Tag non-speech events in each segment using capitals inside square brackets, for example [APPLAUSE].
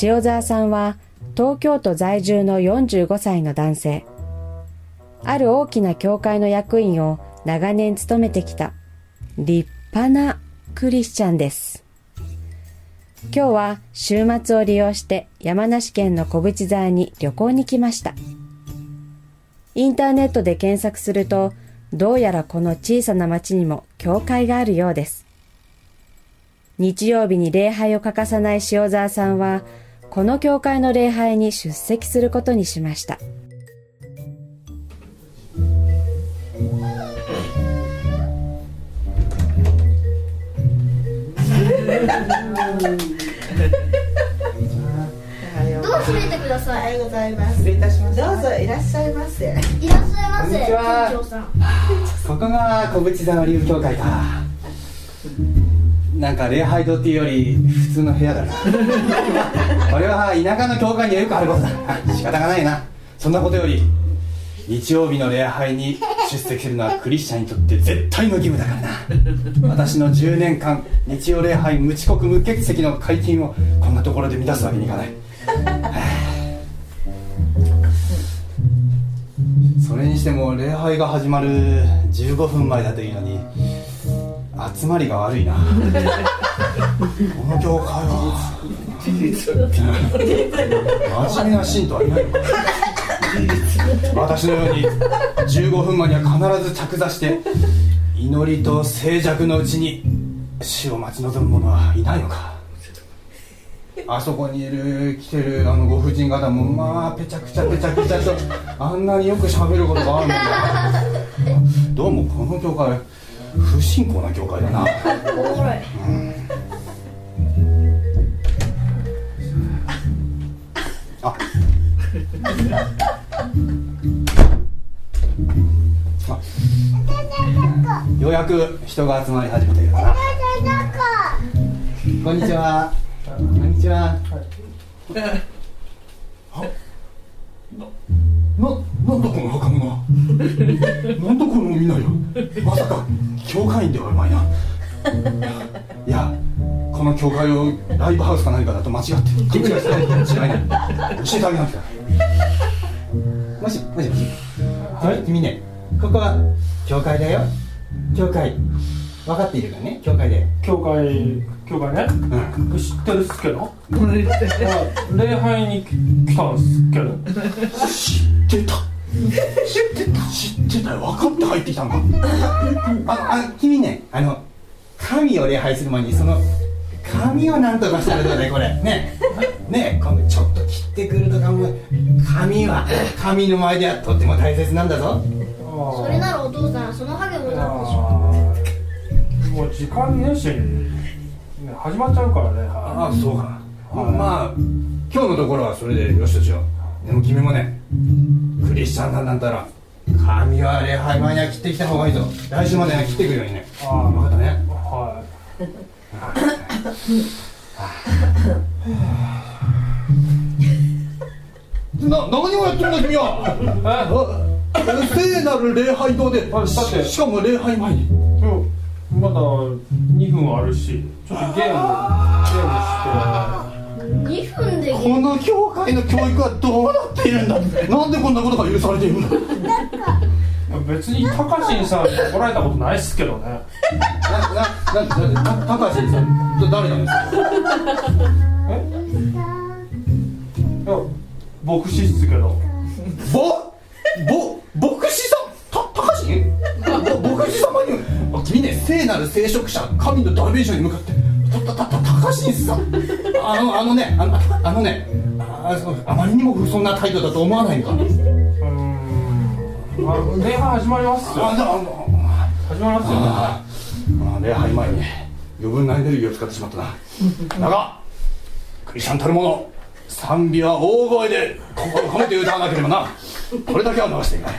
塩沢さんは東京都在住の45歳の男性。ある大きな教会の役員を長年務めてきた立派なクリスチャンです。今日は週末を利用して山梨県の小淵沢に旅行に来ました。インターネットで検索すると、どうやらこの小さな町にも教会があるようです。日曜日に礼拝を欠かさない塩沢さんは、この教会の礼拝に出席することにしました。どう閉めてください。おはようございます。失礼いたします。どうぞいらっしゃいませ。いらっしゃいませ。店長さん。ここが小淵沢流教会か。なんか礼拝堂っていうより普通の部屋だな。これは田舎の教会にはよくあることだ。仕方がないな。そんなことより日曜日の礼拝に出席するのはクリスチャンにとって絶対の義務だからな。私の10年間日曜礼拝無遅刻無欠席の解禁をこんなところで乱すわけにいかない。[SIGHS] それにしても礼拝が始まる15分前だといいのに集まりが悪いな。この教会は。真面目な信徒はいないの私のように15分前には必ず着座して祈りと静寂のうちに死を待ち望む者はいないのか。あそこにいる来てるあのご婦人方もまあぺちゃくちゃぺちゃくちゃとあんなによくしゃべることがあるんだどうもこの教会不信仰な教会だな。おもろい、うん。あ。ようやく人が集まり始めてるかな。こんにちは。こんにちは、な、なんだこの若者。なんだこのみんなよ。まさか教会員ではお前な。いやこの教会をライブハウスか何かだと間違って勘違いしてない違いない。教えてあげなきゃ。もしもしもしはい。君ねここは教会だよ。教会分かっているかね教会で。教会教会ね、うん、知ってるっすけど？礼拝に来たんすけど。知ってた知ってた知ってたよ分かって入ってきたのか。ああ君ねあの神を礼拝する前にその髪をなんとかしたらどうだいこれ。ね。ね今度ちょっと切ってくるとかも髪は神の前ではとっても大切なんだぞ。それならお父さんそのハゲもなんでしょもう時間ねし始まっちゃうからね。ああそうか。まあ今日のところはそれでよしとしようでも君もねクリスチャンなんだったら髪は礼拝前には切ってきた方がいいぞ来週までには切っていくようにね。ああ分かったね。はい。な何をやってるんだ君は？聖なる礼拝堂でしかも礼拝前に。まだ2分あるしちょっとゲームゲームして2分でこの教会の教育はどうなっているんだなんでこんなことが許されているんだ別に高橋さんに怒られたことないっすけどね。なななな高橋さん誰なんですか？え？いや牧師っすけど。ぼぼ牧師さん？た高橋牧師様に君ね聖なる聖職者神のダメージに向かってたたた高橋さんあのあのねあのあのねあそあまりにもそんな態度だと思わないかうんあ礼拝始まりますよあ始まりますよああ礼拝前に余分なエネルギーを使ってしまったなだがクリスチャンたるもの賛美は大声で心を込めて歌わなければなこれだけは流していない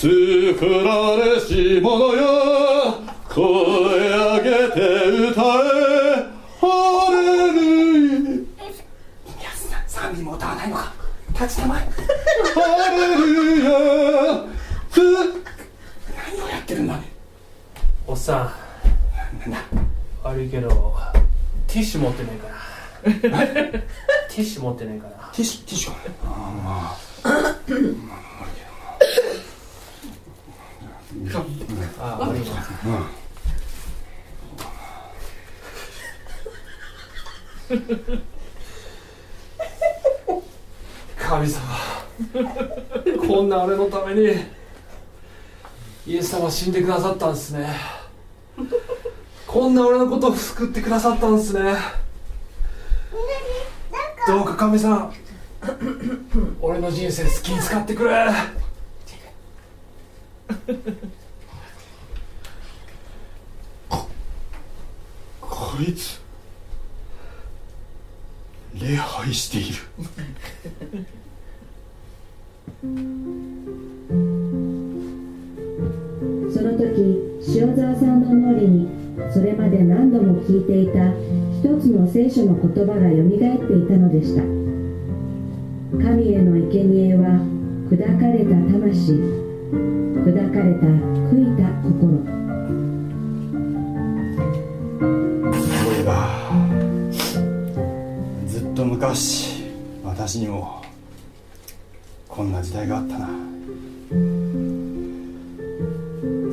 作られし者よ声上げて歌え。ハレルヤ。賛美も歌わないのか。立ちたまえハレルヤ。つ何をやってるんだねおっさん。なんだ。悪いけどティッシュ持ってねえかなティッシュ持ってねえかなティッシュティッシュ。あああ悪いなあまあ [LAUGHS] 神様。こんな俺のためにイエス様死んでくださったんですねこんな俺のことを救ってくださったんですねどうか神様。俺の人生好きに使ってくれこいつ礼拝している。[LAUGHS] その時塩沢さんの脳裏にそれまで何度も聞いていた一つの聖書の言葉がよみがえっていたのでした。神への生贄は砕かれた魂砕かれた悔いた心。そういえばずっと昔私にもこんな時代があったな。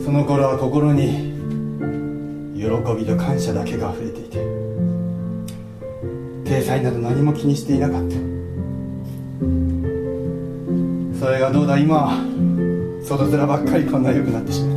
その頃は心に喜びと感謝だけが溢れていて体裁など何も気にしていなかった。それがどうだ今は外面ばっかりこんな良くなってしまった。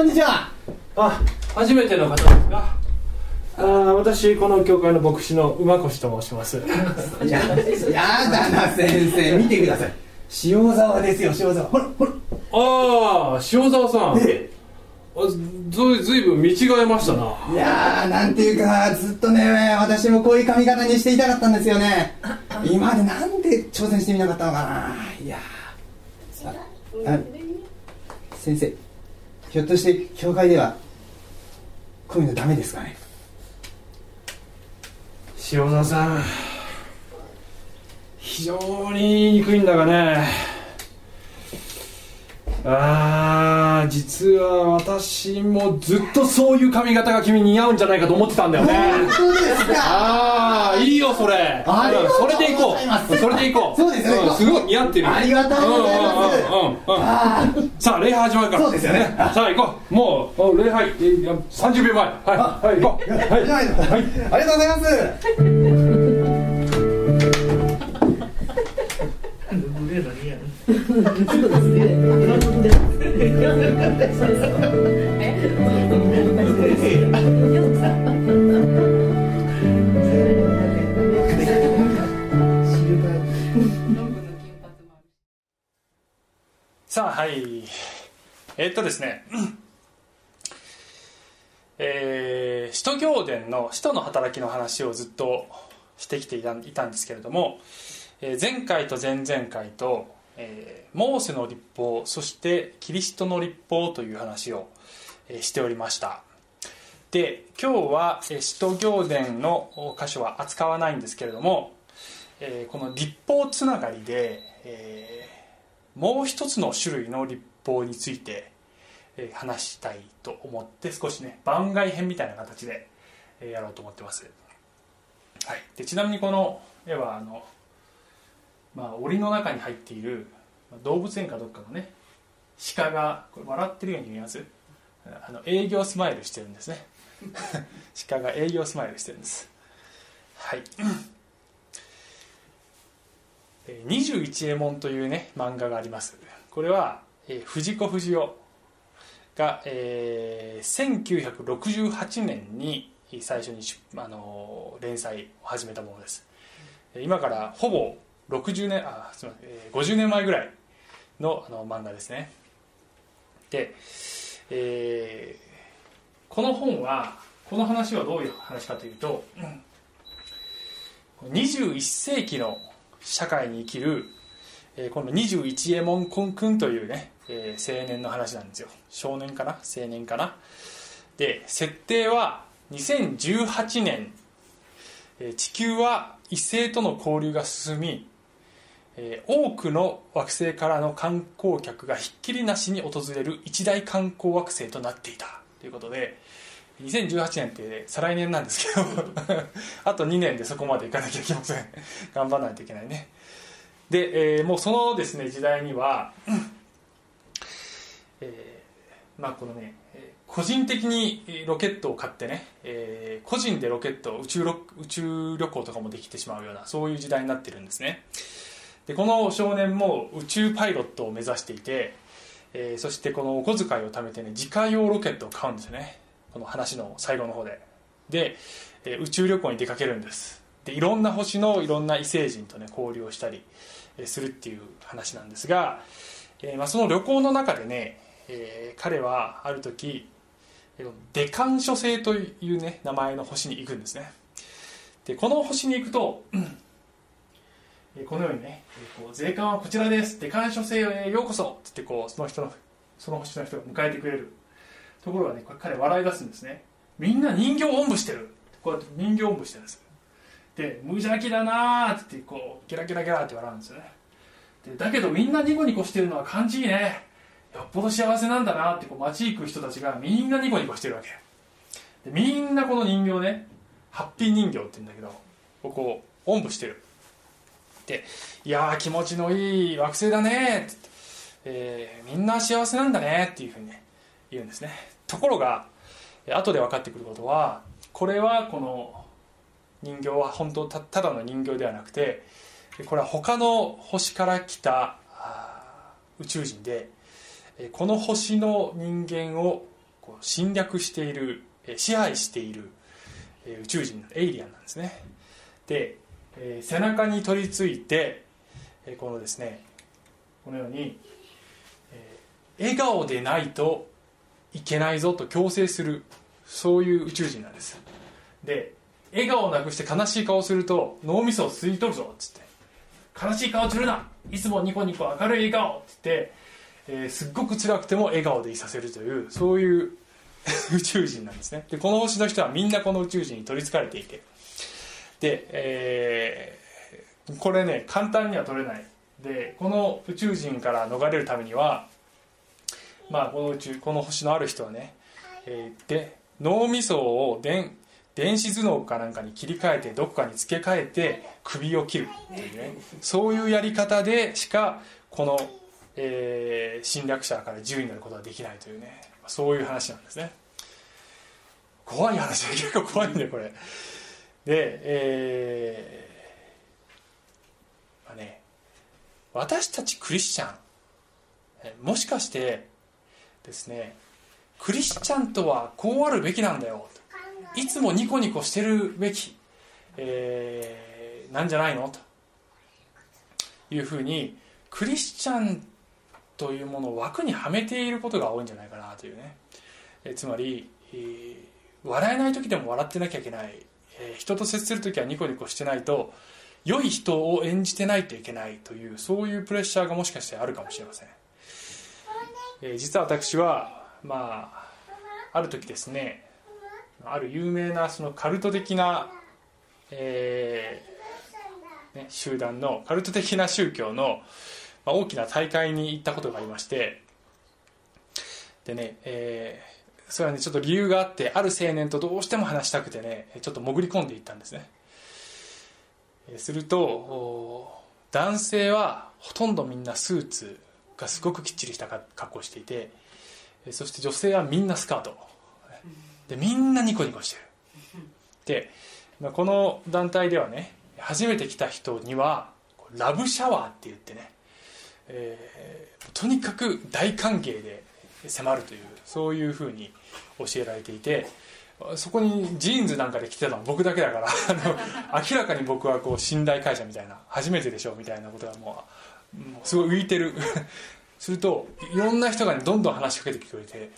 こんにちは。あ初めての方ですか？あー私この教会の牧師の馬越と申します。いややだな先生。見てください。塩沢ですよ塩沢。ほらほら。ああ塩沢さん。え。あずずいぶん見違えましたな。いやーなんていうかずっとね私もこういう髪型にしていたかったんですよね。今までなんで挑戦してみなかったのかな。いやーああ先生ひょっとして教会ではこういうのダメですかね？塩沢さん非常に言いにくいんだがね。ああ実は私もずっとそういう髪型が君に似合うんじゃないかと思ってたんだよね。そうですか？ああいいよそれ。それでいこう。それでいこう。そうですね。んすごい似合ってるよ。ありがとうございます。うんうんうんうん。あさあ礼拝始まるから。そうですよね。さあ行こう。もう礼拝。えいや30秒前。はいはい。行こう。はい。じゃない。のありがとうございますさあはい。えっとですね。[CLEARS THROAT] えー使徒行伝の使徒の働きの話をずっとしてきていたんですけれども、えー前回と前々回と、えーモーセの立法そしてキリストの立法という話を、えーしておりました。で今日はえー使徒行伝の箇所は扱わないんですけれども、えーこの立法つながりで、えーもう一つの種類の立法について、えー話したいと思って少しね番外編みたいな形で、えーやろうと思ってます、はい、でちなみにこの絵はあの、まあ、檻の中に入っている動物園かどっかのね鹿が笑ってるように見えます。あの営業スマイルしてるんですね。[LAUGHS] 鹿が営業スマイルしてるんです。はい。えー21エモンというね漫画があります。これは、えー藤子不二雄が、えー1968年に最初に、あの連載を始めたものです。今からほぼ60年あすみません、えー50年前ぐらいのあの漫画ですね。で、えーこの本はこの話はどういう話かというと、21世紀の社会に生きる、えーこの21エモンコン君というね、えー青年の話なんですよ。少年かな？青年かな？で設定は2018年、え地球は異星との交流が進み、え多くの惑星からの観光客がひっきりなしに訪れる一大観光惑星となっていた。ということで2018年って再来年なんですけど [LAUGHS] あと2年でそこまでいかなきゃいけません。頑張らないといけないね。で、えーもうそのですね時代には、えーまあこのね個人的にロケットを買ってね、えー個人でロケット宇宙宇宙旅行とかもできてしまうようなそういう時代になってるんですね。でこの少年も宇宙パイロットを目指していて、えーそしてこのお小遣いを貯めてね自家用ロケットを買うんですよね。この話の最後の方で。で、えー宇宙旅行に出かけるんです。でいろんな星のいろんな異星人とね交流をしたりするっていう話なんですが、えーまあ、その旅行の中でね、えー彼はある時デカン諸星というね名前の星に行くんですね。でこの星に行くとこのようにねこう税関はこちらですデカン諸星へようこそってってこうその人のその星の人が迎えてくれるところがねこれ彼笑い出すんですね。みんな人形おんぶしてるこうやって人形おんぶしてるんですで無邪気だなってってこうゲラゲラゲラって笑うんですよね。でだけどみんなニコニコしてるのは感じいいね。よっぽど幸せなんだなってこう街行く人たちがみんなニコニコしてるわけ。でみんなこの人形ねハッピー人形って言うんだけどここをおんぶしてる。でいや気持ちのいい惑星だねってって、えーみんな幸せなんだねっていうふうにね言うんですね。ところがえ後で分かってくることはこれはこの人形は本当たただの人形ではなくてこれは他の星から来た宇宙人でこの星の人間を侵略している支配している宇宙人エイリアンなんですね。で、えー背中に取り付いてえーこのですねこのように、えー笑顔でないといけないぞと強制するそういう宇宙人なんです。で笑顔をなくして悲しい顔をすると脳みそを吸い取るぞっつって。悲しい顔するな。いつもニコニコ明るい笑顔って言って、えーすっごく辛くても笑顔でいさせるというそういう [LAUGHS] 宇宙人なんですね。でこの星の人はみんなこの宇宙人に取りつかれていてで、えーこれね簡単には取れない。でこの宇宙人から逃れるためにはまあこの宇宙この星のある人はね、えーで脳みそを電電子頭脳かなんかに切り替えてどこかに付け替えて首を切るっていうねそういうやり方でしかこの、えー侵略者から自由になることができないというねそういう話なんですね。怖い話。[LAUGHS] 結構怖いんだよこれ。でえーまあね私たちクリスチャンもしかしてですねクリスチャンとはこうあるべきなんだよ。いつもニコニコしてるべき、えーなんじゃないの？というふうにクリスチャンというものを枠にはめていることが多いんじゃないかなというね、えつまり、えー笑えない時でも笑ってなきゃいけない、え人と接する時はニコニコしてないと良い人を演じてないといけないというそういうプレッシャーがもしかしてあるかもしれません、え実は私はまあある時ですねある有名なそのカルト的な、えーね、集団のカルト的な宗教の、ま、大きな大会に行ったことがありましてでね、えそれはねちょっと理由があってある青年とどうしても話したくてねちょっと潜り込んでいったんですね。すると男性はほとんどみんなスーツがすごくきっちりした格好をしていてそして女性はみんなスカート。でみんなニコニコしてる。で、この団体ではね初めて来た人にはラブシャワーって言ってね、えー、とにかく大歓迎で迫るというそういうふうに教えられていてそこにジーンズなんかで着てたのは僕だけだから [LAUGHS] 明らかに僕はこう信頼会社みたいな初めてでしょみたいなことがもうもうすごい浮いてる。[LAUGHS] するといろんな人が、ね、どんどん話しかけてきてくれて、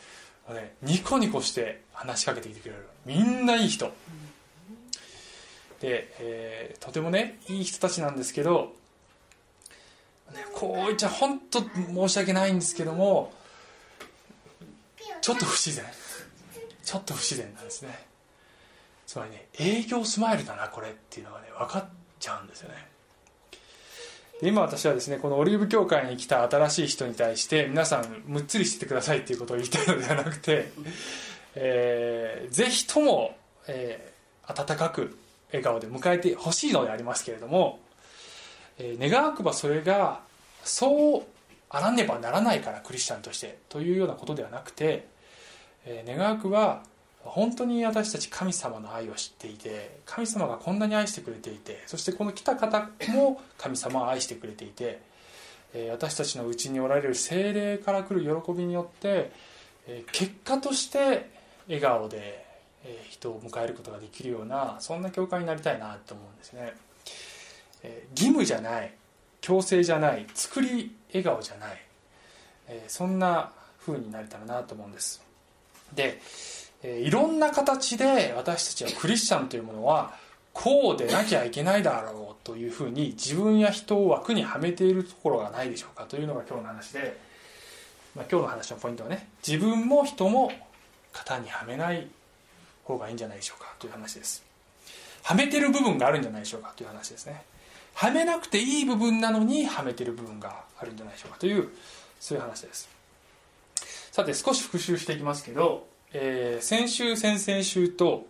ね、ニコニコして話しかけてきてくれる。みんないい人。で、えー、とてもねいい人たちなんですけど、ね、こう言っちゃ本当申し訳ないんですけどもちょっと不自然。ちょっと不自然なんですね。つまりね営業スマイルだなこれっていうのがね分かっちゃうんですよね。今私はですねこのオリーブ協会に来た新しい人に対して皆さんむっつりしててくださいっていうことを言いたいのではなくて、えー、ぜひとも、えー、温かく笑顔で迎えてほしいのでありますけれども、えー、願わくばそれがそうあらねばならないからクリスチャンとしてというようなことではなくてえー、願わくは本当に私たち神様の愛を知っていて神様がこんなに愛してくれていてそしてこの来た方も神様を愛してくれていて、えー、私たちのうちにおられる精霊から来る喜びによって、えー、結果として笑顔で、え人を迎えることができるようなそんな教会になりたいなと思うんですね、え義務じゃない。強制じゃない作り笑顔じゃない、えそんな風になれたらなと思うんです。で、えいろんな形で私たちはクリスチャンというものはこうでなきゃいけないだろうというふうに自分や人を枠にはめているところがないでしょうかというのが今日の話で、まあ、今日の話のポイントはね自分も人も型にはめない方がいいんじゃないでしょうかという話です。はめてる部分があるんじゃないでしょうかという話ですね。はめなくていい部分なのにはめてる部分があるんじゃないでしょうか。というそういう話です。さて少し復習していきますけど、えー、先週先々週と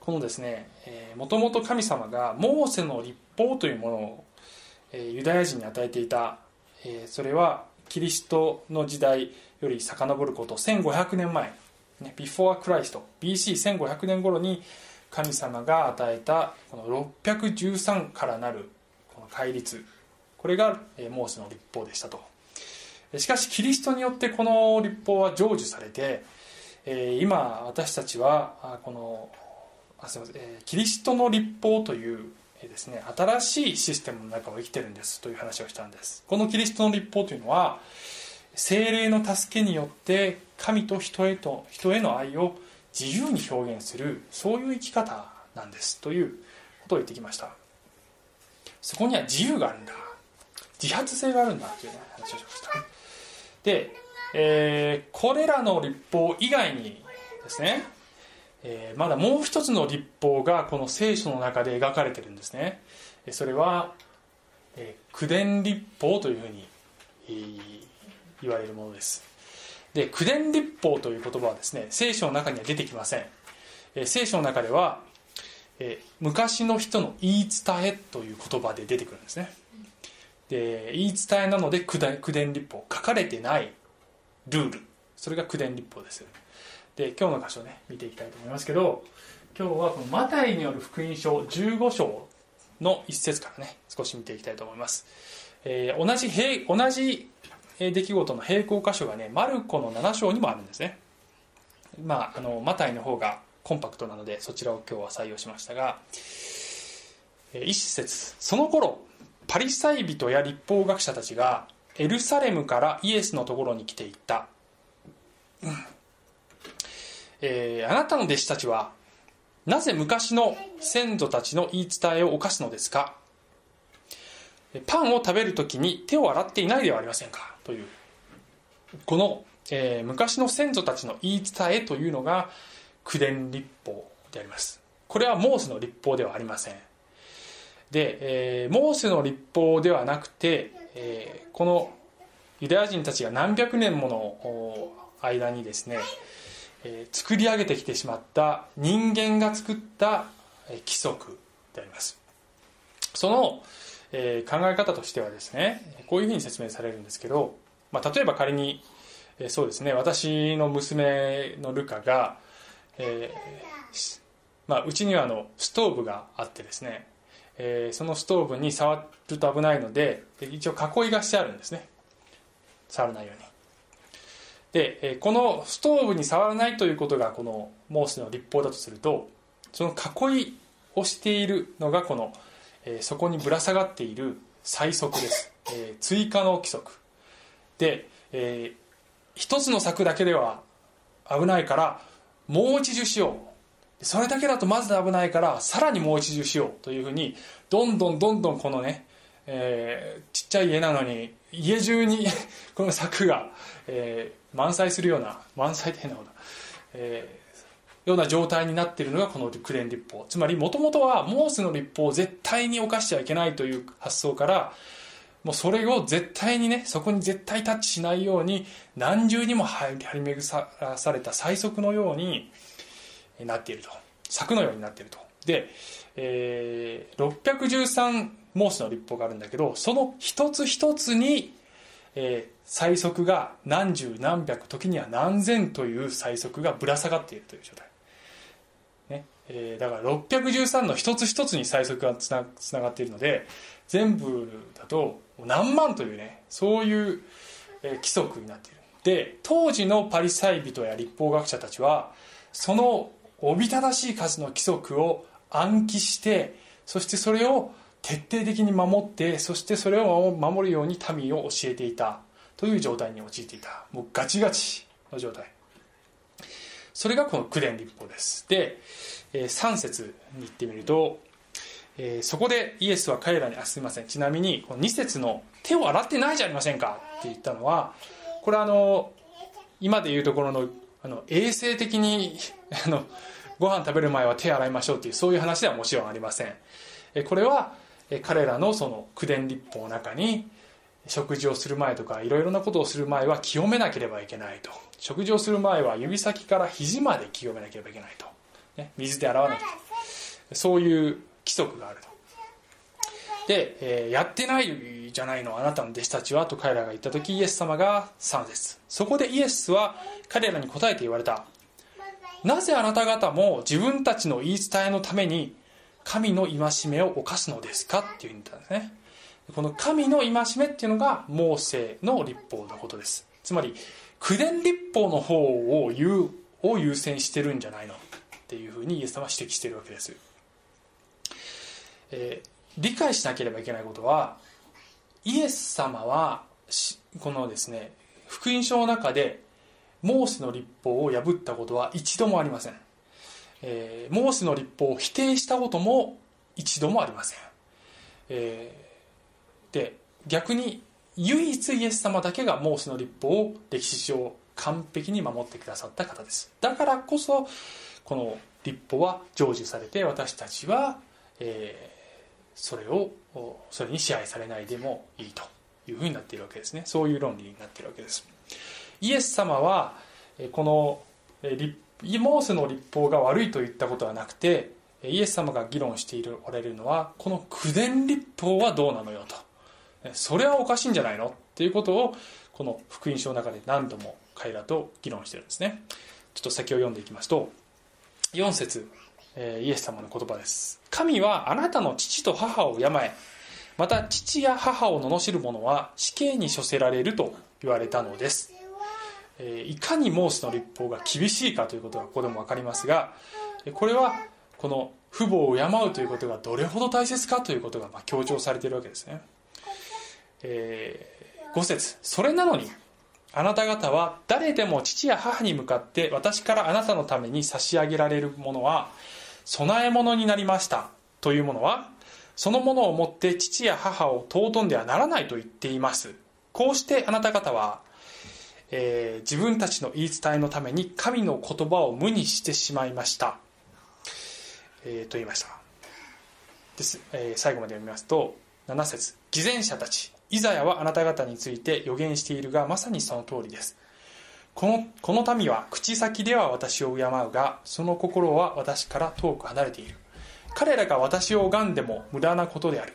このですねもともと神様がモーセの立法というものを、えー、ユダヤ人に与えていた、えー、それはキリストの時代より遡ること1500年前、ね、Before Christ BC1500 年頃に神様が与えたこの613からなる戒律これがモーセの立法でしたと。しかしキリストによってこの立法は成就されて、今私たちはこのあすみません、キリストの立法というですね新しいシステムの中を生きてるんですという話をしたんです。このキリストの立法というのは精霊の助けによって神と人へと人への愛を自由に表現するそういう生き方なんですということを言ってきました。そこには自由があるんだ。自発性があるんだという、ね、話をしました。で、えー、これらの立法以外にですね、えー、まだもう一つの立法がこの聖書の中で描かれてるんですね。それは、えー、口伝立法というふうに、えー、言われるものです。で口伝立法という言葉はですね聖書の中には出てきません、えー、聖書の中では、えー、昔の人の言い伝えという言葉で出てくるんですね。で言い伝えなので口伝立法書かれてないルール。それが口伝立法ですで今日の箇所ね見ていきたいと思いますけど今日はこのマタイによる福音書15章の一節からね少し見ていきたいと思います、えー、同じ平同じ出来事の並行箇所がねマルコの7章にもあるんですね。まああのマタイの方がコンパクトなのでそちらを今日は採用しましたが一節。その頃パリサイ人や立法学者たちがエルサレムからイエスのところに来ていった、えー、あなたの弟子たちはなぜ昔の先祖たちの言い伝えを犯すのですか？パンを食べるときに手を洗っていないではありませんか？という。この、えー、昔の先祖たちの言い伝えというのが口伝立法であります。これはモーセの立法ではありません。で、えー、モーセの立法ではなくて、えー、このユダヤ人たちが何百年もの間にですね、えー、作り上げてきてしまった人間が作った規則であります。その、えー、考え方としてはですねこういうふうに説明されるんですけどまあ、例えば仮に、えーそうですね私の娘のルカが、えーまあ、うちにはあのストーブがあってですね、えーそのストーブに触ると危ないので一応囲いがしてあるんですね。触らないように。で、えーこのストーブに触らないということがこのモーセの立法だとするとその囲いをしているのがこの、えーそこにぶら下がっている最速です、えー追加の規則。で、えー一つの柵だけでは危ないからもう一重しよう。それだけだとまず危ないからさらにもう一重しようというふうにどんどんどんどんこのね、えーちっちゃい家なのに家中に [LAUGHS] この柵が、えー満載するような満載って変なこと。だ、えーような状態になっているのがこのクレーン立法。つまりもともとはモーセの立法を絶対に犯してはいけないという発想からもうそれを絶対にねそこに絶対タッチしないように何重にも張り巡らされた最速のようになっていると。柵のようになっていると。で、えー613モースの立法があるんだけどその一つ一つに、えー最速が何十何百時には何千という最速がぶら下がっているという状態、ね。えーだから613の一つ一つに最速がつなつながっているので全部だと何万というねそういう、規則になっている。で当時のパリサイ人や立法学者たちはそのおびただしい数の規則を暗記してそしてそれを徹底的に守ってそしてそれを守るように民を教えていたという状態に陥っていた。もうガチガチの状態。それがこの九伝立法です。で、3節に行ってみると、えーそこでイエスは彼らにあすみません。ちなみにこの2節の「手を洗ってないじゃありませんか」って言ったのはこれはあの今でいうところのあの衛生的に [LAUGHS] あのご飯食べる前は手洗いましょうっていうそういう話ではもちろんありません。えこれはえ彼らのその九伝立法の中に食事をする前とかいろいろなことをする前は清めなければいけないと。食事をする前は指先から肘まで清めなければいけないと、ね、水で洗わなきゃそういう規則があると。で、えーやってないじゃないのあなたの弟子たちはと彼らが言った時イエス様が3節そこでイエスは彼らに答えて言われた。なぜあなた方も自分たちの言い伝えのために神の戒めを犯すのですかっていうんですね。この神の戒めっていうのがモーセの立法のことです。つまり九伝立法の方を言うを優先してるんじゃないのっていうふうにイエス様は指摘してるわけです、えー理解しなければいけないことはイエス様はこのですね福音書の中でモーセの立法を破ったことは一度もありません、えーモーセの立法を否定したことも一度もありません、えーで逆に唯一イエス様だけがモーセの立法を歴史上完璧に守ってくださった方です。だからこそこの立法は成就されて私たちは、えーそれをそれに支配されないでもいいというふうになっているわけですね。そういう論理になっているわけです。イエス様はこのえー立モーセの立法が悪いと言ったことはなくてイエス様が議論しているおられるのはこの九伝立法はどうなのよと。それはおかしいんじゃないのっていうことをこの福音書の中で何度も彼らと議論してるんですね。ちょっと先を読んでいきますと4節イエス様の言葉です。神はあなたの父と母を敬えまた父や母を罵る者は死刑に処せられると言われたのです、えいかにモーセの立法が厳しいかということがここでも分かりますがこれはこの父母を敬うということがどれほど大切かということがま強調されているわけですね、え5節それなのにあなた方は誰でも父や母に向かって私からあなたのために差し上げられるものは供え物になりました。というものはそのものをもって父や母を尊んではならないと言っています。こうしてあなた方は、えー自分たちの言い伝えのために神の言葉を無にしてしまいました、えーと言いました。です、えー最後まで読みますと7節。偽善者たち。イザヤはあなた方について予言しているがまさにその通りです。このこの民は口先では私を敬うがその心は私から遠く離れている。彼らが私を拝んでも無駄なことである。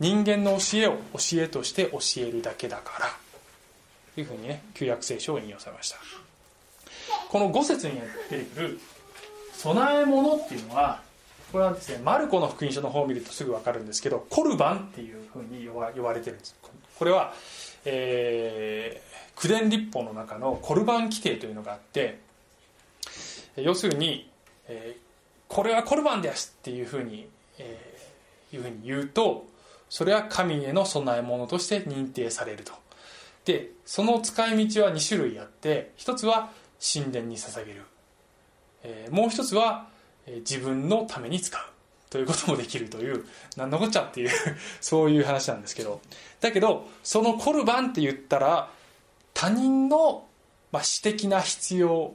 人間の教えを教えとして教えるだけだから。というふうにね旧約聖書を引用されました。この5節に出てくる備え物っていうのはこれはですねマルコの福音書の方を見るとすぐ分かるんですけどコルバンっていうふうに呼ば呼ばれてるんです。これは、えー、九伝立法の中のコルバン規定というのがあって要するに、えー、これはコルバンですっていうふうに、えー、いうふうに言うとそれは神への供え物として認定されると。でその使い道は2種類あって一つは神殿に捧げる、えー、もう一つはえ自分のために使う。ということもできるという何のこっちゃっていうそういう話なんですけど。だけどそのコルバンって言ったら他人の、ま、私的な必要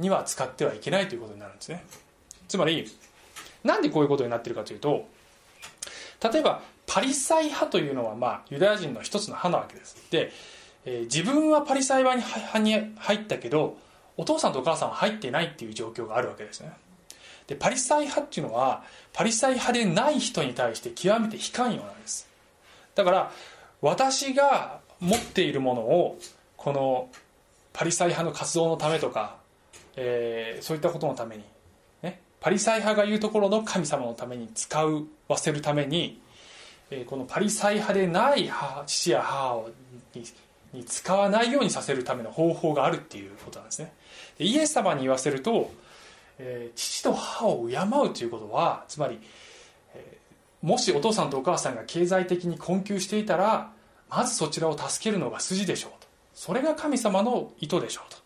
には使ってはいけないということになるんですね。つまりなんでこういうことになってるかというと例えばパリサイ派というのは、まあ、ユダヤ人の一つの派なわけです。で、えー、自分はパリサイ派に入ったけどお父さんとお母さんは入ってないっていう状況があるわけですね。でパリサイ派っていうのはパリサイ派でない人に対して極めて非寛容なんです。だから私が持っているものをこのパリサイ派の活動のためとか、えー、そういったことのために、ね、パリサイ派が言うところの神様のために使わせるために、えー、このパリサイ派でない母父や母をにに使わないようにさせるための方法があるっていうことなんですね。でイエス様に言わせるとえー、父と母を敬うということはつまり、えー、もしお父さんとお母さんが経済的に困窮していたらまずそちらを助けるのが筋でしょうと。それが神様の意図でしょうと。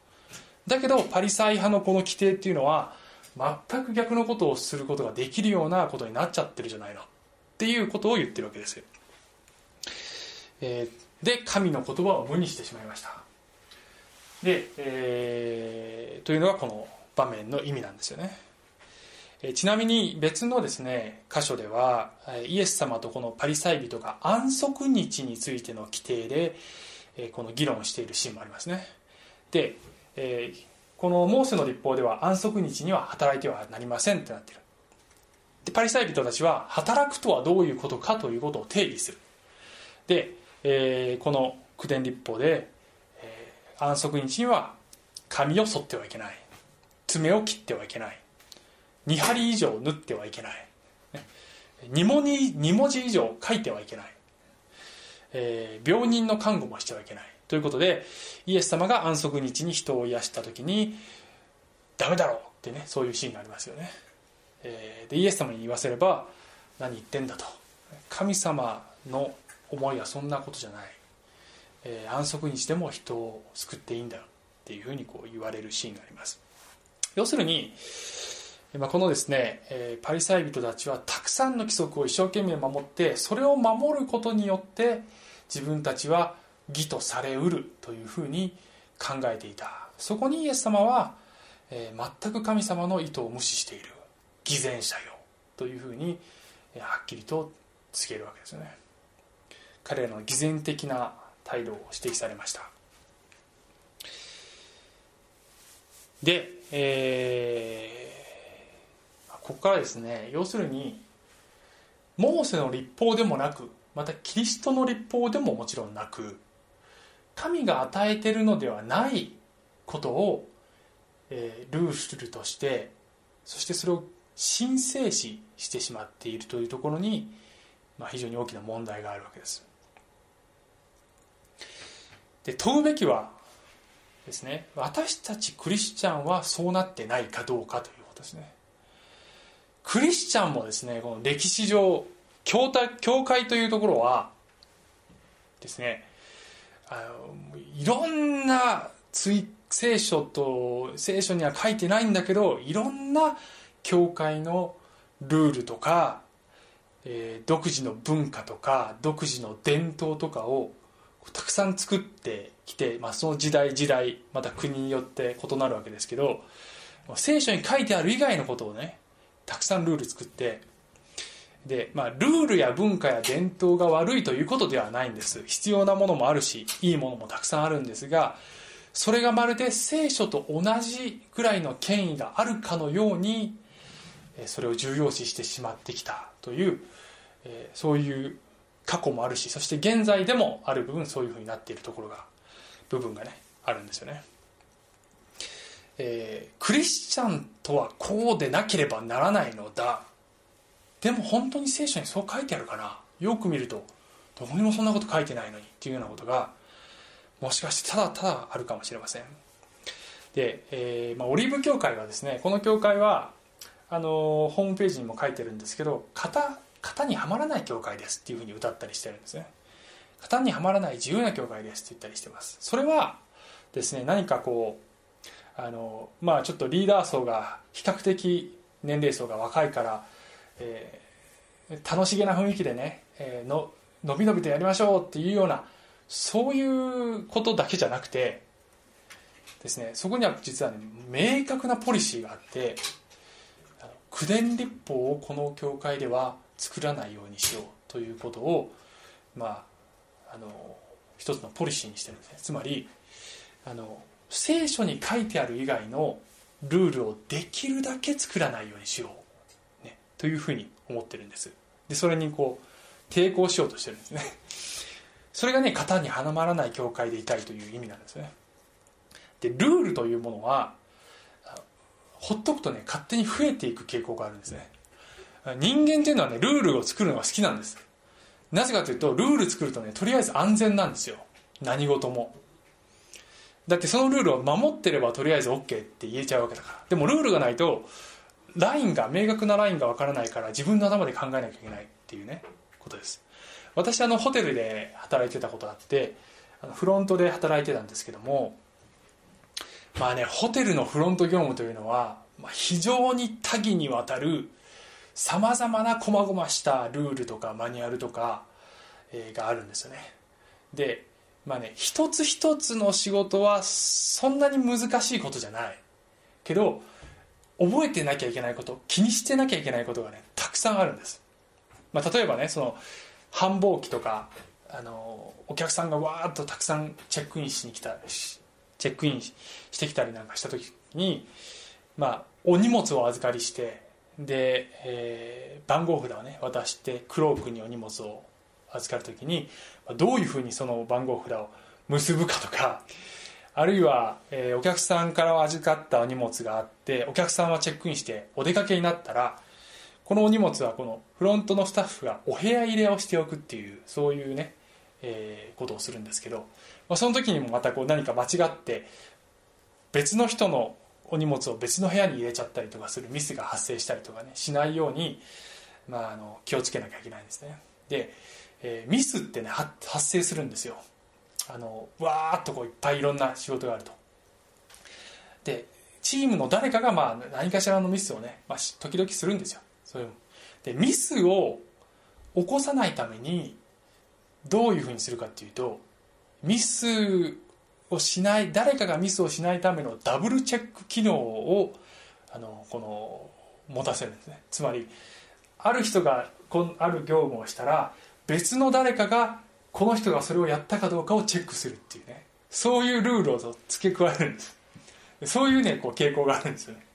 だけどパリサイ派のこの規定っていうのは全く逆のことをすることができるようなことになっちゃってるじゃないの。っていうことを言ってるわけですよ、えー、で神の言葉を無にしてしまいました。で、えー、というのがこの場面の意味なんですよね。ちなみに別のですね箇所ではイエス様とこのパリサイ人が安息日についての規定でこの議論しているシーンもありますね。でえこのモーセの立法では安息日には働いてはなりませんってなってる。でパリサイ人たちは働くとはどういうことかということを定義する。で、えー、この九伝立法で、えー、安息日には髪を剃ってはいけない。爪を切ってはいけない。2針以上縫ってはいけない ,2 文字以上書いてはいけない、えー、病人の看護もしてはいけないということでイエス様が安息日に人を癒した時にダメだろうってねそういうシーンがありますよね、えー、でイエス様に言わせれば何言ってんだと。神様の思いはそんなことじゃない、えー、安息日でも人を救っていいんだっていうふうにこう言われるシーンがあります。要するに、まあ、このですね、えー、パリサイ人たちはたくさんの規則を一生懸命守ってそれを守ることによって自分たちは義とされうるというふうに考えていた。そこにイエス様は、えー、全く神様の意図を無視している。偽善者よというふうに、えー、はっきりと告げるわけですね。彼らの偽善的な態度を指摘されました。で、えー、ここからですね要するにモーセの立法でもなくまたキリストの立法でももちろんなく神が与えてるのではないことを、えー、ルールとしてそしてそれを神聖視してしまっているというところに、まあ、非常に大きな問題があるわけです。で問うべきはですね私たちクリスチャンはそうなってないかどうかということですね。クリスチャンもですねこの歴史上教会教会というところはですねあのいろんな聖書と聖書には書いてないんだけどいろんな教会のルールとか、えー、独自の文化とか独自の伝統とかをたくさん作ってきて、まあ、その時代時代また国によって異なるわけですけど聖書に書いてある以外のことをねたくさんルール作ってで、まあ、ルールや文化や伝統が悪いということではないんです。必要なものもあるしいいものもたくさんあるんですがそれがまるで聖書と同じぐらいの権威があるかのようにそれを重要視してしまってきたというそういう過去もあるしそして現在でもある部分そういうふうになっているところが部分がねあるんですよね、えークリスチャンとはこうでなければならないのだ。でも本当に聖書にそう書いてあるかな。よく見るとどこにもそんなこと書いてないのにっていうようなことがもしかしてただただあるかもしれません。で、えーまあ、オリーブ教会はですねこの教会はあのホームページにも書いてるんですけど型型にはまらない教会ですっていうふうに歌ったりしてるんですね。型にはまらない自由な教会ですって言ったりしてます。それはですね何かこうあのまあちょっとリーダー層が比較的年齢層が若いから、えー楽しげな雰囲気でね、えーののびのびとやりましょうっていうようなそういうことだけじゃなくてですねそこには実はね明確なポリシーがあってあの口伝立法をこの教会では作らないようにしようということをまああの一つのポリシーにしてるんですね。つまりあの聖書に書いてある以外のルールをできるだけ作らないようにしよう、ね、というふうに思ってるんです。でそれにこう抵抗しようとしてるんですね。[LAUGHS] それがね型にはまらない教会でいたいという意味なんですね。でルールというものはほっとくとね勝手に増えていく傾向があるんですね。人間っていうのはねルールを作るのが好きなんです。なぜかというとルール作るとねとりあえず安全なんですよ。何事も。だってそのルールを守ってればとりあえず OK って言えちゃうわけだから。でもルールがないとラインが明確なラインがわからないから自分の頭で考えなきゃいけないっていうねことです。私あのホテルで働いてたことあってフロントで働いてたんですけどもまあねホテルのフロント業務というのは、まあ、非常に多岐にわたるさまざまな細々したルールとかマニュアルとか、えーがあるんですよね。でまあね一つ一つの仕事はそんなに難しいことじゃない。けど覚えてなきゃいけないこと気にしてなきゃいけないことがねたくさんあるんです、まあ、例えばねその繁忙期とかあのお客さんがわーっとたくさんチェックインしに来たしチェックインしてきたりなんかした時にまあお荷物を預かりしてで、えー番号札をね渡してクロークにお荷物を預かる時にどういうふうにその番号札を結ぶかとかあるいは、えーお客さんから預かったお荷物があってお客さんはチェックインしてお出かけになったらこのお荷物はこのフロントのスタッフがお部屋入れをしておくっていうそういうね、えーことをするんですけど、まあ、その時にもまたこう何か間違って別の人のお荷物を別の部屋に入れちゃったりとかするミスが発生したりとかねしないように、まあ、あの気をつけなきゃいけないんですね。で、えーミスってね発生するんですよ。あのわーっとこういっぱいいろんな仕事があると。でチームの誰かがまあ何かしらのミスをね、まあ、時々するんですよ。そういうでミスを起こさないためにどういうふうにするかっていうとミスをしない誰かがミスをしないためのダブルチェック機能をあのこの持たせるんですね。つまりある人がこんある業務をしたら別の誰かがこの人がそれをやったかどうかをチェックするっていうね。そういうルールを付け加えるんです。そういうねこう傾向があるんですよね。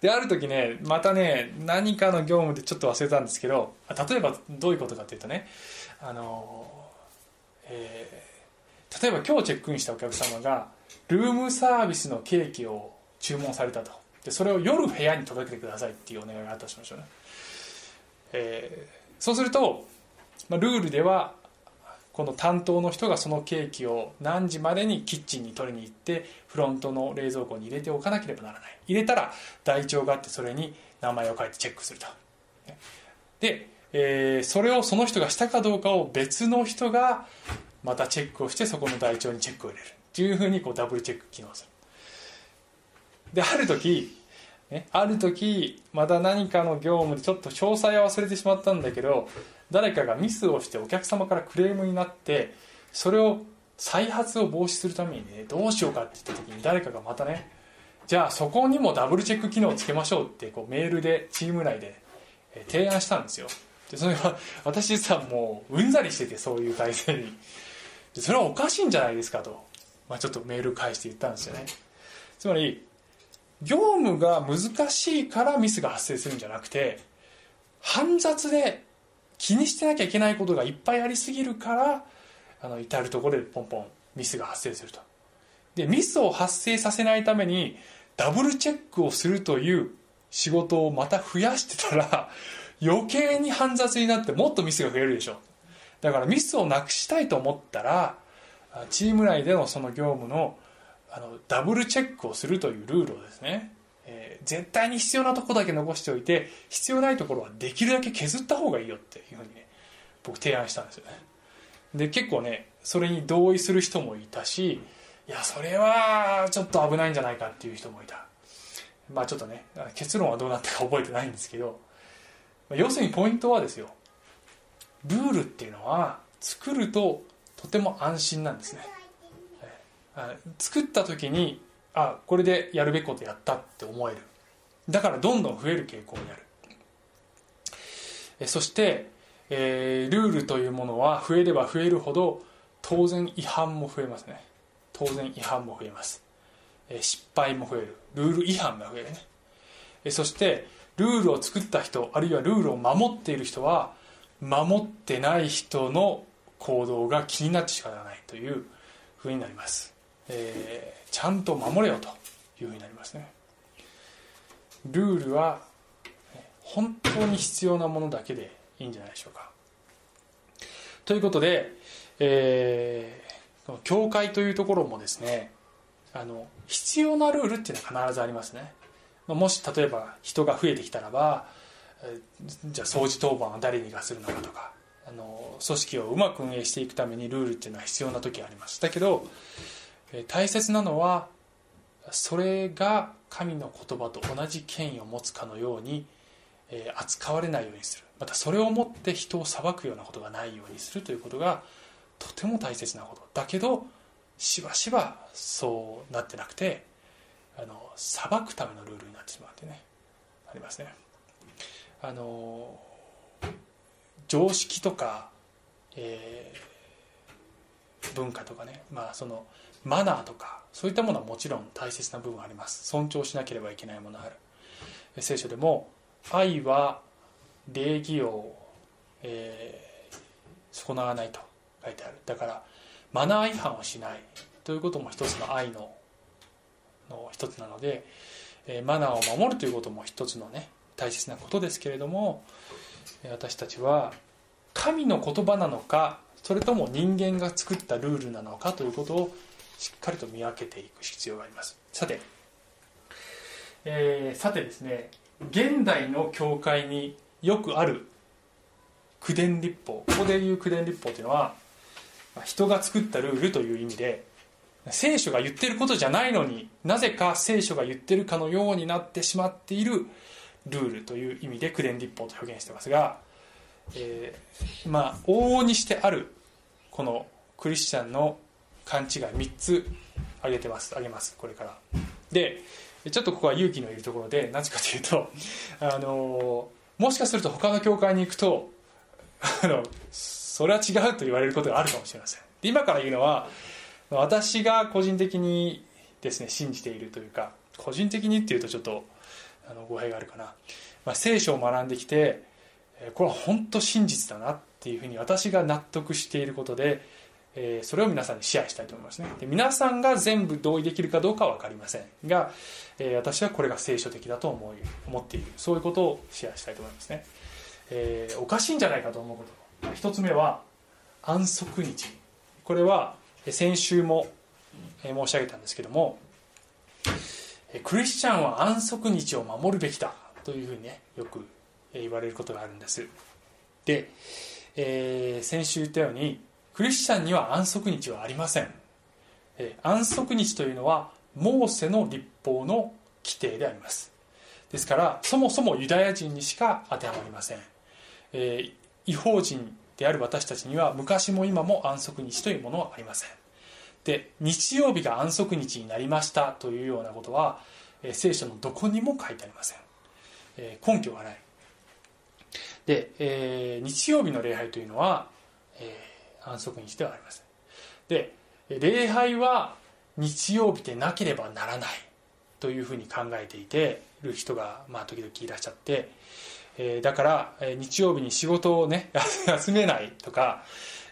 である時ねまたね何かの業務でちょっと忘れたんですけど例えばどういうことかっていうとねあの、えー例えば今日チェックインしたお客様がルームサービスのケーキを注文されたと。でそれを夜部屋に届けてくださいっていうお願いがあったとしましょうね、えーそうすると、まあ、ルールではこの担当の人がそのケーキを何時までにキッチンに取りに行ってフロントの冷蔵庫に入れておかなければならない。入れたら台帳があってそれに名前を書いてチェックすると。で、えーそれをその人がしたかどうかを別の人がまたチェックをしてそこの台帳にチェックを入れる。っていうふうにこうダブルチェック機能する。である時ね、ある時また何かの業務でちょっと詳細は忘れてしまったんだけど誰かがミスをしてお客様からクレームになってそれを再発を防止するためにねどうしようかって言った時に誰かがまたねじゃあそこにもダブルチェック機能をつけましょうってこうメールでチーム内で提案したんですよ。でそれは私実はもううんざりしててそういう体制に。でそれはおかしいんじゃないですかと、まあ、ちょっとメール返して言ったんですよね。つまり業務が難しいからミスが発生するんじゃなくて煩雑で気にしてなきゃいけないことがいっぱいありすぎるからあの至る所でポンポンミスが発生すると。でミスを発生させないためにダブルチェックをするという仕事をまた増やしてたら [LAUGHS] 余計に煩雑になってもっとミスが増えるでしょ。だからミスをなくしたいと思ったらチーム内でのその業務のあのダブルチェックをするというルールをですね、えー絶対に必要なとこだけ残しておいて必要ないところはできるだけ削った方がいいよっていうふうにね僕提案したんですよね。で結構ねそれに同意する人もいたしいやそれはちょっと危ないんじゃないかっていう人もいた。まあちょっとね結論はどうなったか覚えてないんですけどま要するにポイントはですよルールっていうのは作るととても安心なんですね。えあ作った時にあこれでやるべきことやったって思える。だからどんどん増える傾向にある。えそして、えールールというものは増えれば増えるほど当然違反も増えますね。当然違反も増えます、え失敗も増える。ルール違反が増えるね。えそしてルールを作った人あるいはルールを守っている人は守ってない人の行動が気になって仕方がないというふうになります、えーちゃんと守れよというふうになりますね。ルールは本当に必要なものだけでいいんじゃないでしょうか。ということで、えー教会というところもですねあの必要なルールっていうのは必ずありますね。もし例えば人が増えてきたらばじゃあ掃除当番は誰にがするのかとかあの組織をうまく運営していくためにルールっていうのは必要な時あります。だけど大切なのはそれが神の言葉と同じ権威を持つかのように、扱われないようにする。またそれをもって人を裁くようなことがないようにするということがとても大切なこと。だけどしばしばそうなってなくてあの裁くためのルールになってしまうってねありますね。あの常識とか、えー文化とかね。まあそのマナーとかそういったものはもちろん大切な部分あります。尊重しなければいけないものある。聖書でも愛は礼儀を、えー損なわないと書いてある。だからマナー違反をしない。ということも一つの愛のの一つなので、えーマナーを守るということも一つのね大切なことですけれども私たちは神の言葉なのかそれとも人間が作ったルールなのかということをしっかりと見分けていく必要があります。さて、えーさてですね現代の教会によくある口伝立法ここでいう口伝立法というのは人が作ったルールという意味で聖書が言ってることじゃないのになぜか聖書が言ってるかのようになってしまっているルールという意味で口伝立法と表現してますが、えーまあ往々にしてあるこのクリスチャンの勘違い3つ挙げてます。挙げます。これから。でちょっとここは勇気のいるところでなぜかというと [LAUGHS] あのもしかすると他の教会に行くと [LAUGHS] あのそれは違うと言われることがあるかもしれません。で今から言うのは私が個人的にですね信じているというか個人的にっていうとちょっとあの語弊があるかな、まあ、聖書を学んできてこれは本当真実だなっていうふうに私が納得していることで、えーそれを皆さんにシェアしたいと思いますね。で皆さんが全部同意できるかどうかは分かりませんが、えー私はこれが聖書的だと思い思っている。そういうことをシェアしたいと思いますね、えーおかしいんじゃないかと思うこと。一つ目は安息日。これは先週も申し上げたんですけどもクリスチャンは安息日を守るべきだというふうにねよく言われることがあるんです。で、えー先週言ったようにクリスチャンには安息日はありません、え安息日というのはモーセの立法の規定であります。ですからそもそもユダヤ人にしか当てはまりません、えー違法人である私たちには昔も今も安息日というものはありません。で日曜日が安息日になりましたというようなことは、えー聖書のどこにも書いてありません、えー根拠がない。で、えー日曜日の礼拝というのは、えー安息日ではありません。で礼拝は日曜日でなければならない。というふうに考えていてる人が、まあ、時々いらっしゃって、えーだから、えー日曜日に仕事をね [LAUGHS] 休めないとか、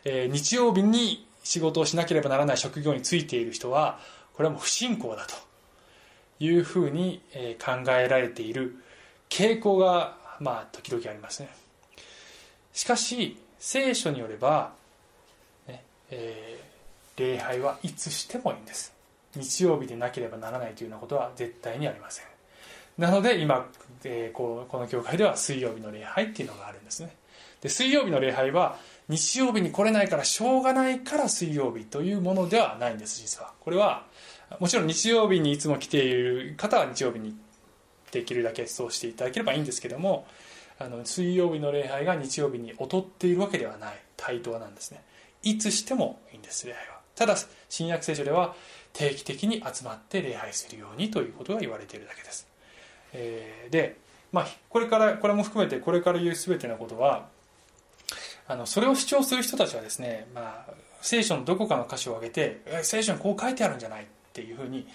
えー日曜日に仕事をしなければならない職業についている人はこれはもう不信仰だと。いうふうにえー考えられている。傾向がまあ時々ありますね。しかし聖書によれば、えー礼拝はいつしてもいいんです。日曜日でなければならないというようなことは絶対にありません。なので今、えーここの教会では水曜日の礼拝っていうのがあるんですね。で水曜日の礼拝は日曜日に来れないからしょうがないから水曜日というものではないんです実は。これはもちろん日曜日にいつも来ている方は日曜日にできるだけそうしていただければいいんですけどもあの水曜日の礼拝が日曜日に劣っているわけではない。対等なんですね。いつしてもいいんです礼拝は。ただ新約聖書では定期的に集まって礼拝するようにということが言われているだけです、えーで、まあ、これからこれも含めてこれから言う全てのことはあのそれを主張する人たちはですね、まあ、聖書のどこかの箇所を挙げて聖書にこう書いてあるんじゃないっていうふうに、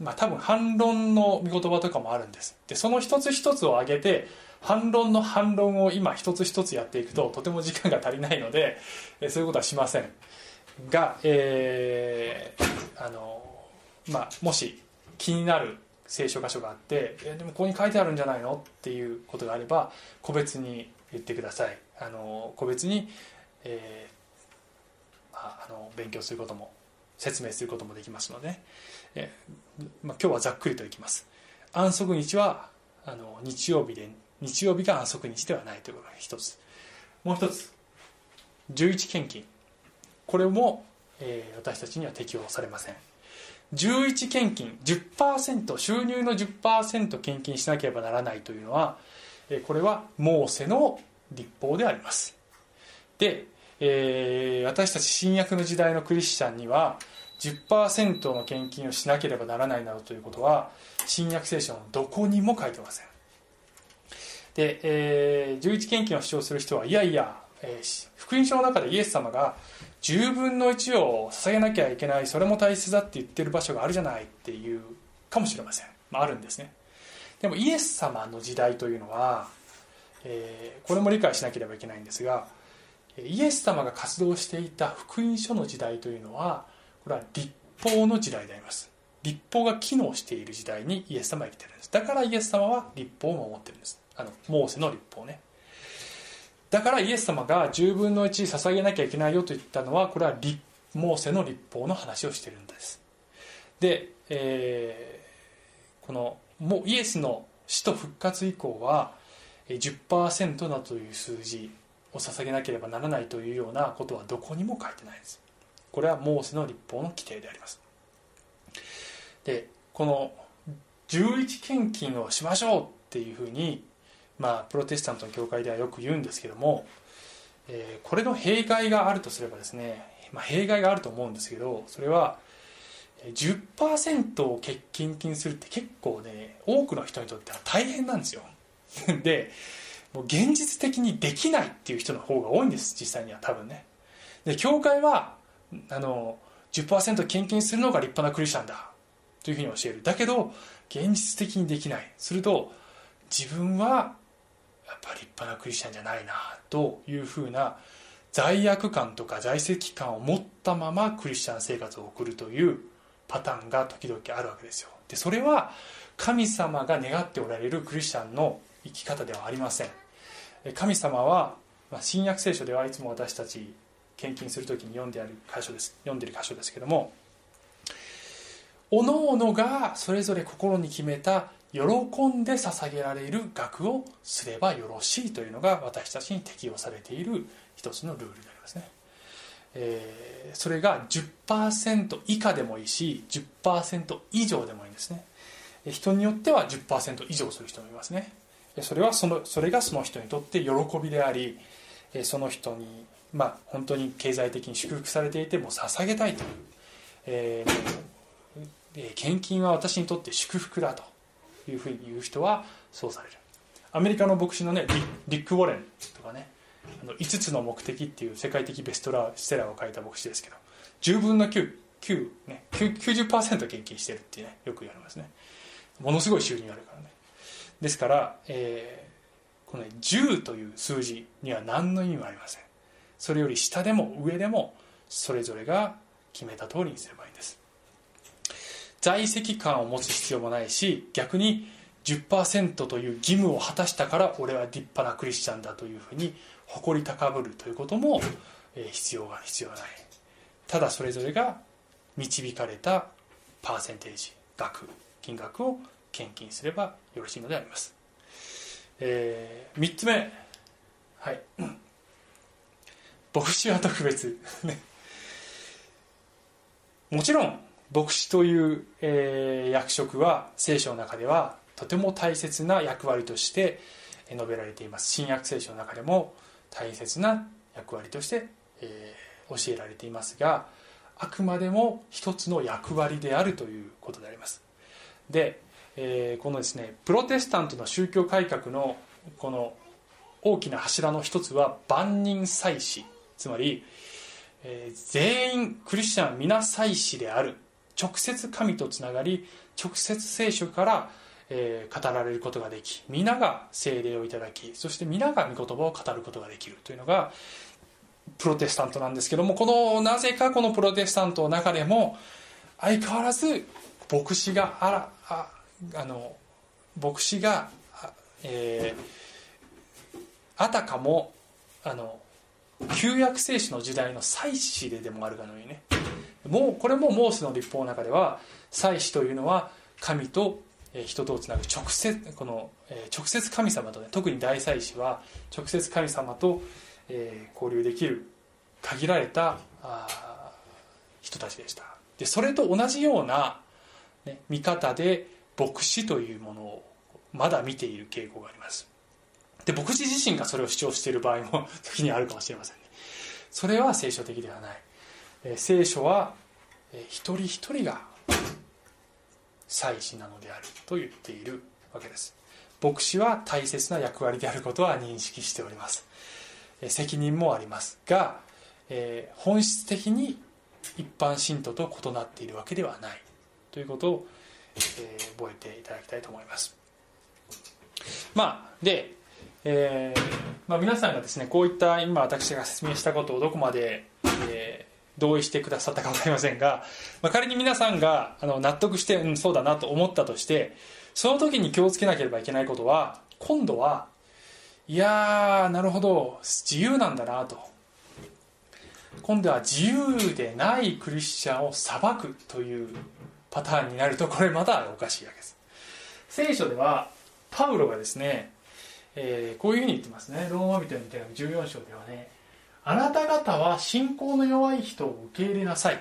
まあ、多分反論の御言葉とかもあるんです。でその一つ一つを挙げて反論の反論を今一つ一つやっていくととても時間が足りないのでえそういうことはしません。が、えーあのまあ、もし気になる聖書箇所があってえでもここに書いてあるんじゃないのっていうことがあれば個別に言ってください。あの個別に、えーまあ、あの勉強することも説明することもできますので、えまあ、今日はざっくりといきます。安息日はあの日曜日で日曜日が安息日ではないということが一つ。もう一つ11献金。これも、えー私たちには適用されません。11献金10%収入の10%献金しなければならないというのはえーこれはモーセの立法であります。で、えー私たち新約の時代のクリスチャンには10%の献金をしなければならないなどということは新約聖書のどこにも書いてません。で、えー11献金を主張する人はいやいや、えー福音書の中でイエス様が10分の1を捧げなきゃいけないそれも大切だって言ってる場所があるじゃないっていうかもしれません、まあ、あるんですね。でもイエス様の時代というのは、えーこれも理解しなければいけないんですがイエス様が活動していた福音書の時代というのはこれは立法の時代であります。立法が機能している時代にイエス様は生きてるんです。だからイエス様は立法を守ってるんです。あのモーセの立法ね。だからイエス様が10分の1捧げなきゃいけないよと言ったのはこれはモーセの立法の話をしてるんです。で、えーこのもイエスの死と復活以降は10%だという数字を捧げなければならないというようなことはどこにも書いてないです。これはモーセの立法の規定であります。でこの11献金をしましょうっていうふうにまあプロテスタントの教会ではよく言うんですけども、えーこれの弊害があるとすればですね、まあ、弊害があると思うんですけどそれは10%を献金するって結構ね多くの人にとっては大変なんですよ。[LAUGHS] でもう現実的にできないっていう人の方が多いんです実際には多分ね。で教会はあの10%献金するのが立派なクリスチャンだというふうに教える。だけど現実的にできない。すると自分はやっぱ立派なクリスチャンじゃないなというふうな罪悪感とか在籍感を持ったままクリスチャン生活を送るというパターンが時々あるわけですよ。でそれは神様が願っておられるクリスチャンの生き方ではありません。神様は、ま、新約聖書ではいつも私たち献金するときに読んである箇所です。読んでる箇所ですけどもおのおのがそれぞれ心に決めた喜んで捧げられる額をすればよろしいというのが私たちに適用されている一つのルールでありますね、えーそれが10%以下でもいいし10%以上でもいいんですね。人によっては10%以上する人もいますね。それはそのそれがその人にとって喜びでありその人にまあ本当に経済的に祝福されていても捧げたいという、えー献金は私にとって祝福だと。いうふうに言う人はそうされる。アメリカの牧師のねリリック・ウォレンとかねあの5つの目的っていう世界的ベストラーセラーを書いた牧師ですけど10分の9 9ね、90%献金してるってねよく言われますね。ものすごい収入あるからね。ですから、えーこの、ね、10という数字には何の意味もありません。それより下でも上でもそれぞれが決めた通りにすればいいんです。在籍感を持つ必要もないし逆に10%という義務を果たしたから俺は立派なクリスチャンだというふうに誇り高ぶるということも、必要が必要ない。ただそれぞれが導かれたパーセンテージ額金額を献金すればよろしいのであります、えー3つ目。はい。牧師は特別。ね。もちろん牧師という、えー役職は聖書の中ではとても大切な役割として述べられています。新約聖書の中でも大切な役割として、えー教えられていますがあくまでも一つの役割であるということであります。で、えーこのですねプロテスタントの宗教改革のこの大きな柱の一つは万人祭司つまり、えー全員クリスチャン皆祭司である。直接神とつながり直接聖書から、え語られることができ皆が聖霊をいただきそして皆が御言葉を語ることができるというのがプロテスタントなんですけどもこのなぜかこのプロテスタントの中でも相変わらず牧師があらああの牧師が、えーあたかもあの旧約聖書の時代の祭司ででもあるかのようにねもうこれもモースの立法の中では祭司というのは神と人とをつなぐ直接この、直接神様とね特に大祭司は直接神様と、交流できる限られた人たちでした。でそれと同じような、ね、見方で牧師というものをまだ見ている傾向があります。で牧師自身がそれを主張している場合も [LAUGHS] 時にあるかもしれませんね。それは聖書的ではない、聖書は、一人一人が祭司なのであると言っているわけです。牧師は大切な役割であることは認識しております。責任もありますが、本質的に一般信徒と異なっているわけではないということを、覚えていただきたいと思います。まあで、えーまあ、皆さんがですねこういった今私が説明したことをどこまで、えー同意してくださったか分かりませんが、まあ、仮に皆さんがあの納得して、うん、そうだなと思ったとしてその時に気をつけなければいけないことは今度はいやーなるほど自由なんだなと。今度は自由でないクリスチャンを裁くというパターンになるとこれまたおかしいわけです。聖書ではパウロがですね、えーこういうふうに言ってますね。ローマ人の手紙14章ではねあなた方は信仰の弱い人を受け入れなさい、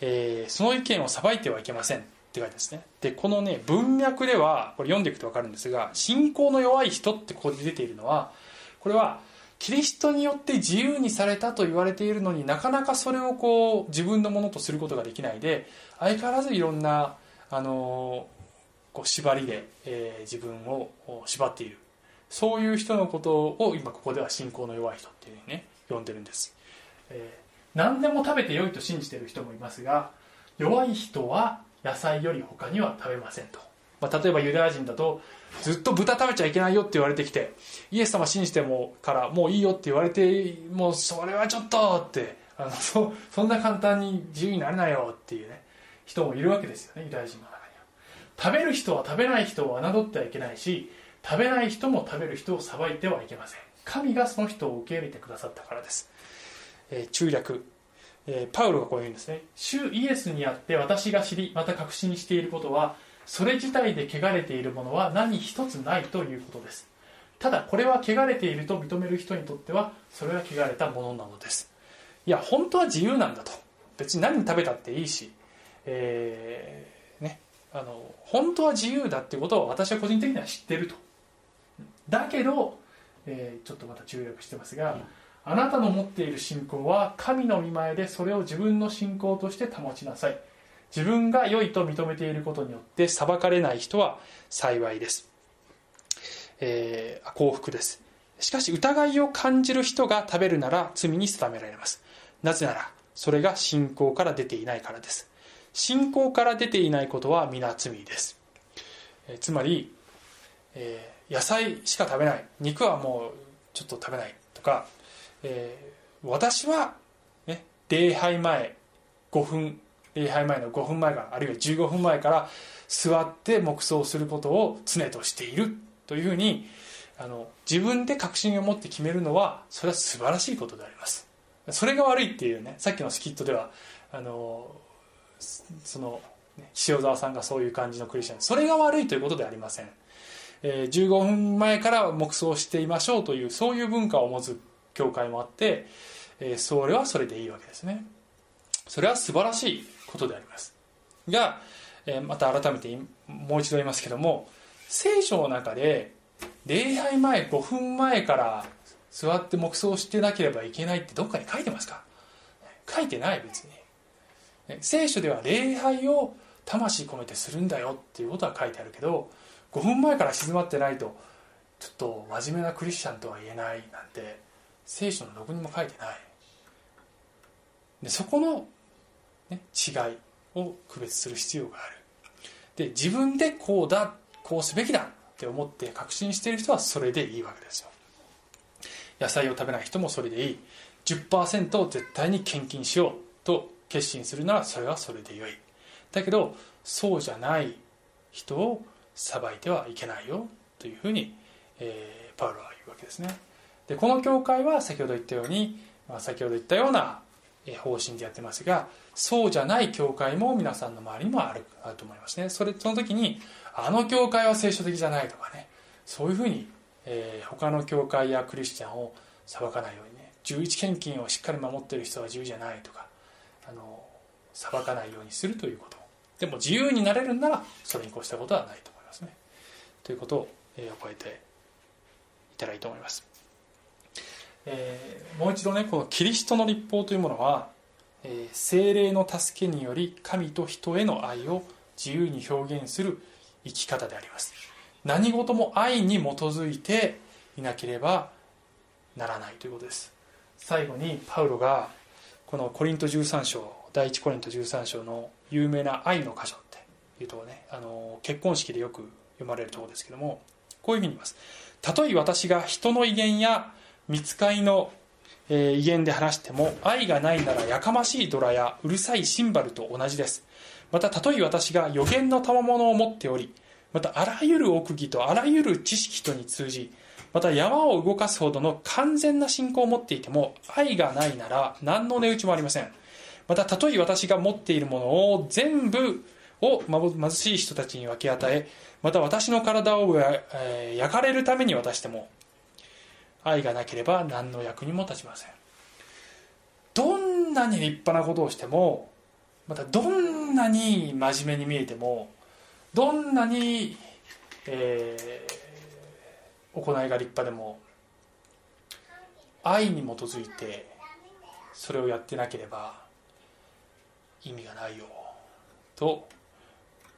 えーその意見を裁いてはいけませんって書いてますね。でこのね文脈ではこれ読んでいくと分かるんですが信仰の弱い人ってここで出ているのはこれはキリストによって自由にされたと言われているのになかなかそれをこう自分のものとすることができないで相変わらずいろんなあのこう縛りで、えー自分を縛っている。そういう人のことを今ここでは信仰の弱い人っていうふうにね呼んでるんです、えー何でも食べて良いと信じてる人もいますが弱い人は野菜より他には食べませんと、まあ、例えばユダヤ人だとずっと豚食べちゃいけないよって言われてきてイエス様信じてもからもういいよって言われてもうそれはちょっとってあのそそんな簡単に自由になれないよっていうね人もいるわけですよねユダヤ人の中には。食べる人は食べない人を侮ってはいけないし食べない人も食べる人を裁いてはいけません。神がその人を受け入れてくださったからです、えー中略、えーパウロがこう言うんですね。主イエスにあって私が知りまた確信していることはそれ自体で汚れているものは何一つないということです。ただこれは汚れていると認める人にとってはそれは汚れたものなのです。いや本当は自由なんだと。別に何食べたっていいし、えーねあの本当は自由だっていうことを私は個人的には知ってると。だけど、えーちょっとまた注略してますが、あなたの持っている信仰は神の御前でそれを自分の信仰として保ちなさい。自分が良いと認めていることによって裁かれない人は幸いです、えー幸福です。しかし疑いを感じる人が食べるなら罪に定められます。なぜならそれが信仰から出ていないからです。信仰から出ていないことは皆罪です、えーつまり、えー野菜しか食べない。肉はもうちょっと食べないとか、えー私は、ね、礼拝前5分礼拝前の5分前からあるいは15分前から座って黙想することを常としているというふうにあの自分で確信を持って決めるのはそれは素晴らしいことであります。それが悪いっていうねさっきのスキットではあのその塩沢さんがそういう感じのクリスチャン。それが悪いということではありません、えー、15分前から黙想していましょうというそういう文化を持つ教会もあって、えー、それはそれでいいわけですね。それは素晴らしいことであります。が、えー、また改めてもう一度言いますけども聖書の中で礼拝前5分前から座って黙想してなければいけないってどっかに書いてますか？書いてない別に。聖書では礼拝を魂込めてするんだよっていうことは書いてあるけど5分前から静まってないとちょっと真面目なクリスチャンとは言えないなんて聖書のどこにも書いてない。でそこの、ね、違いを区別する必要がある。で自分でこうだこうすべきだって思って確信している人はそれでいいわけですよ。野菜を食べない人もそれでいい。10%を絶対に献金しようと決心するならそれはそれでよい。だけどそうじゃない人を裁いてはいけないよというふうに、えー、パウロは言うわけですね。でこの教会は先ほど言ったように、まあ、先ほど言ったような方針でやってますがそうじゃない教会も皆さんの周りにもあるあると思いますね。それその時にあの教会は聖書的じゃないとかねそういうふうに、えー、他の教会やクリスチャンを裁かないようにね11献金をしっかり守ってる人は自由じゃないとかあの裁かないようにするということ。でも自由になれるんならそれに越したことはないと。ということを、えー、覚えていたらいいと思います、えー、もう一度ねこのキリストの立法というものは、えー、精霊の助けにより神と人への愛を自由に表現する生き方であります。何事も愛に基づいていなければならないということです。最後にパウロがこのコリント13章第1コリント13章の有名な愛の箇所っていうとこねあの結婚式でよく読まれるとこですけどもこういうふうに言います。たとえ私が人の威厳や見つかりの、え、威厳で話しても愛がないならやかましいドラやうるさいシンバルと同じです。またたとえ私が予言の賜物を持っておりまたあらゆる奥義とあらゆる知識とに通じまた山を動かすほどの完全な信仰を持っていても愛がないなら何の値打ちもありません。またたとえ私が持っているものを全部を貧しい人たちに分け与えまた私の体を焼かれるために渡しても愛がなければ何の役にも立ちません。どんなに立派なことをしてもまたどんなに真面目に見えてもどんなに、えー、行いが立派でも愛に基づいてそれをやってなければ意味がないよと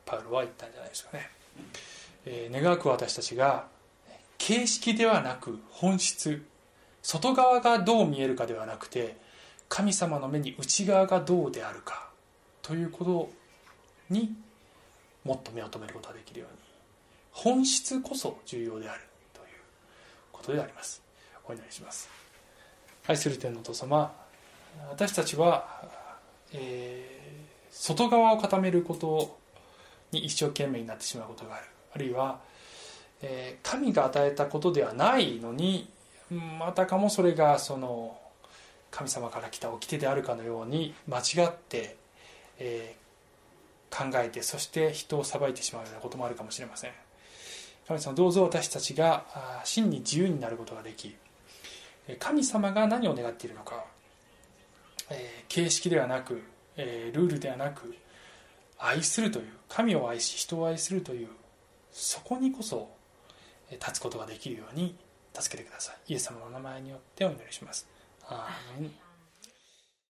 パウロは言ったんじゃないですかね、えー、願わく私たちが形式ではなく本質外側がどう見えるかではなくて神様の目に内側がどうであるかということにもっと目を留めることができるように本質こそ重要であるということであります。お祈りします。愛する天のお父様私たちは、えー、外側を固めることに一生懸命になってしまうことがある。あるいは、えー、神が与えたことではないのにまたかもそれがその神様から来た掟であるかのように間違って、えー、考えてそして人を裁いてしまうようなこともあるかもしれません。神様どうぞ私たちが真に自由になることができ神様が何を願っているのか、え形式ではなく、えルールではなく愛するという神を愛し人を愛するというそこにこそ立つことができるように助けてください。イエス様の名前によってお祈りします。アーメン。